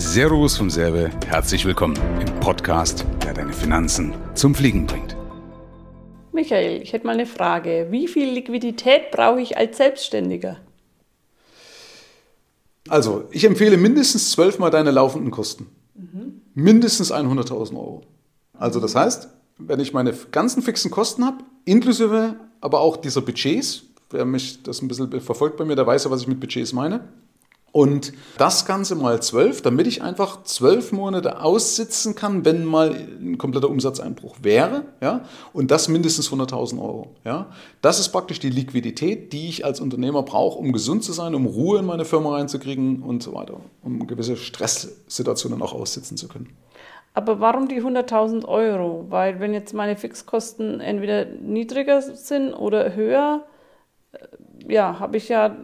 Servus vom Serbe, herzlich willkommen im Podcast, der deine Finanzen zum Fliegen bringt. Michael, ich hätte mal eine Frage. Wie viel Liquidität brauche ich als Selbstständiger? Also, ich empfehle mindestens zwölfmal deine laufenden Kosten. Mhm. Mindestens 100.000 Euro. Also, das heißt, wenn ich meine ganzen fixen Kosten habe, inklusive aber auch dieser Budgets, wer mich das ein bisschen verfolgt bei mir, der weiß ja, was ich mit Budgets meine. Und das Ganze mal zwölf, damit ich einfach zwölf Monate aussitzen kann, wenn mal ein kompletter Umsatzeinbruch wäre. Ja? Und das mindestens 100.000 Euro. Ja? Das ist praktisch die Liquidität, die ich als Unternehmer brauche, um gesund zu sein, um Ruhe in meine Firma reinzukriegen und so weiter, um gewisse Stresssituationen auch aussitzen zu können. Aber warum die 100.000 Euro? Weil wenn jetzt meine Fixkosten entweder niedriger sind oder höher, äh, ja, habe ich ja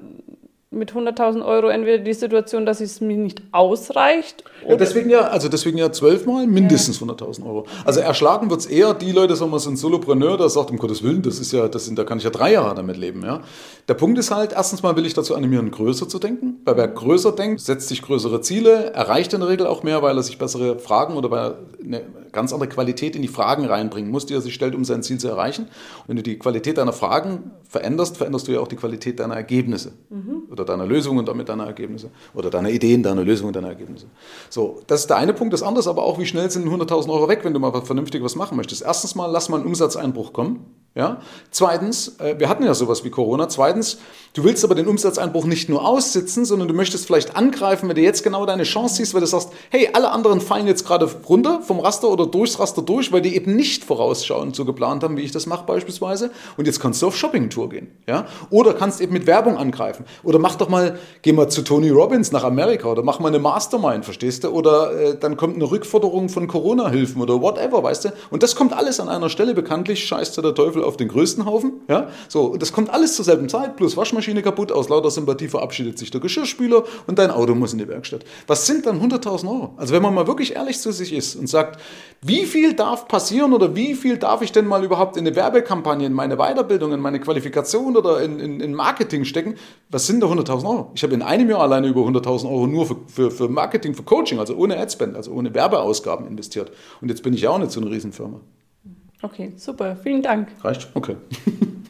mit 100.000 Euro entweder die Situation, dass es mir nicht ausreicht. Ja, deswegen ja, also deswegen ja zwölfmal mindestens ja. 100.000 Euro. Also erschlagen wird es eher die Leute, sagen wir, sind Solopreneur, der sagt, um Gottes Willen, das ist ja, das sind, da kann ich ja drei Jahre damit leben. Ja. Der Punkt ist halt, erstens mal will ich dazu animieren, größer zu denken. Weil wer größer denkt, setzt sich größere Ziele, erreicht in der Regel auch mehr, weil er sich bessere Fragen oder weil eine ganz andere Qualität in die Fragen reinbringen muss, die er sich stellt, um sein Ziel zu erreichen. Und wenn du die Qualität deiner Fragen veränderst, veränderst du ja auch die Qualität deiner Ergebnisse. Mhm. Oder deiner Lösungen und damit deiner Ergebnisse. Oder deiner Ideen, deiner Lösungen, deiner Ergebnisse. So, das ist der eine Punkt. Das andere ist aber auch, wie schnell sind 100.000 Euro weg, wenn du mal vernünftig was machen möchtest. Erstens mal, lass mal einen Umsatzeinbruch kommen. Ja? Zweitens, äh, wir hatten ja sowas wie Corona. Zweitens, du willst aber den Umsatzeinbruch nicht nur aussitzen, sondern du möchtest vielleicht angreifen, wenn du jetzt genau deine Chance siehst, weil du sagst, hey, alle anderen fallen jetzt gerade runter vom Raster oder durchs Raster durch, weil die eben nicht vorausschauend so geplant haben, wie ich das mache beispielsweise. Und jetzt kannst du auf Shoppingtour gehen. Ja? Oder kannst eben mit Werbung angreifen. Oder mach doch mal, geh mal zu Tony Robbins nach Amerika oder mach mal eine Mastermind, verstehst du? Oder äh, dann kommt eine Rückforderung von Corona-Hilfen oder whatever, weißt du? Und das kommt alles an einer Stelle. Bekanntlich scheißt der Teufel auf den größten Haufen. Ja? So, das kommt alles zur selben Zeit, plus Waschmaschine kaputt, aus lauter Sympathie verabschiedet sich der Geschirrspüler und dein Auto muss in die Werkstatt. Was sind dann 100.000 Euro? Also wenn man mal wirklich ehrlich zu sich ist und sagt, wie viel darf passieren oder wie viel darf ich denn mal überhaupt in eine Werbekampagne, in meine Weiterbildung, in meine Qualifikation oder in, in, in Marketing stecken, was sind da 100.000 Euro? Ich habe in einem Jahr alleine über 100.000 Euro nur für, für, für Marketing, für Coaching, also ohne Adspend, also ohne Werbeausgaben investiert. Und jetzt bin ich ja auch nicht so eine Riesenfirma. Okay, super. Vielen Dank. Reicht? Okay.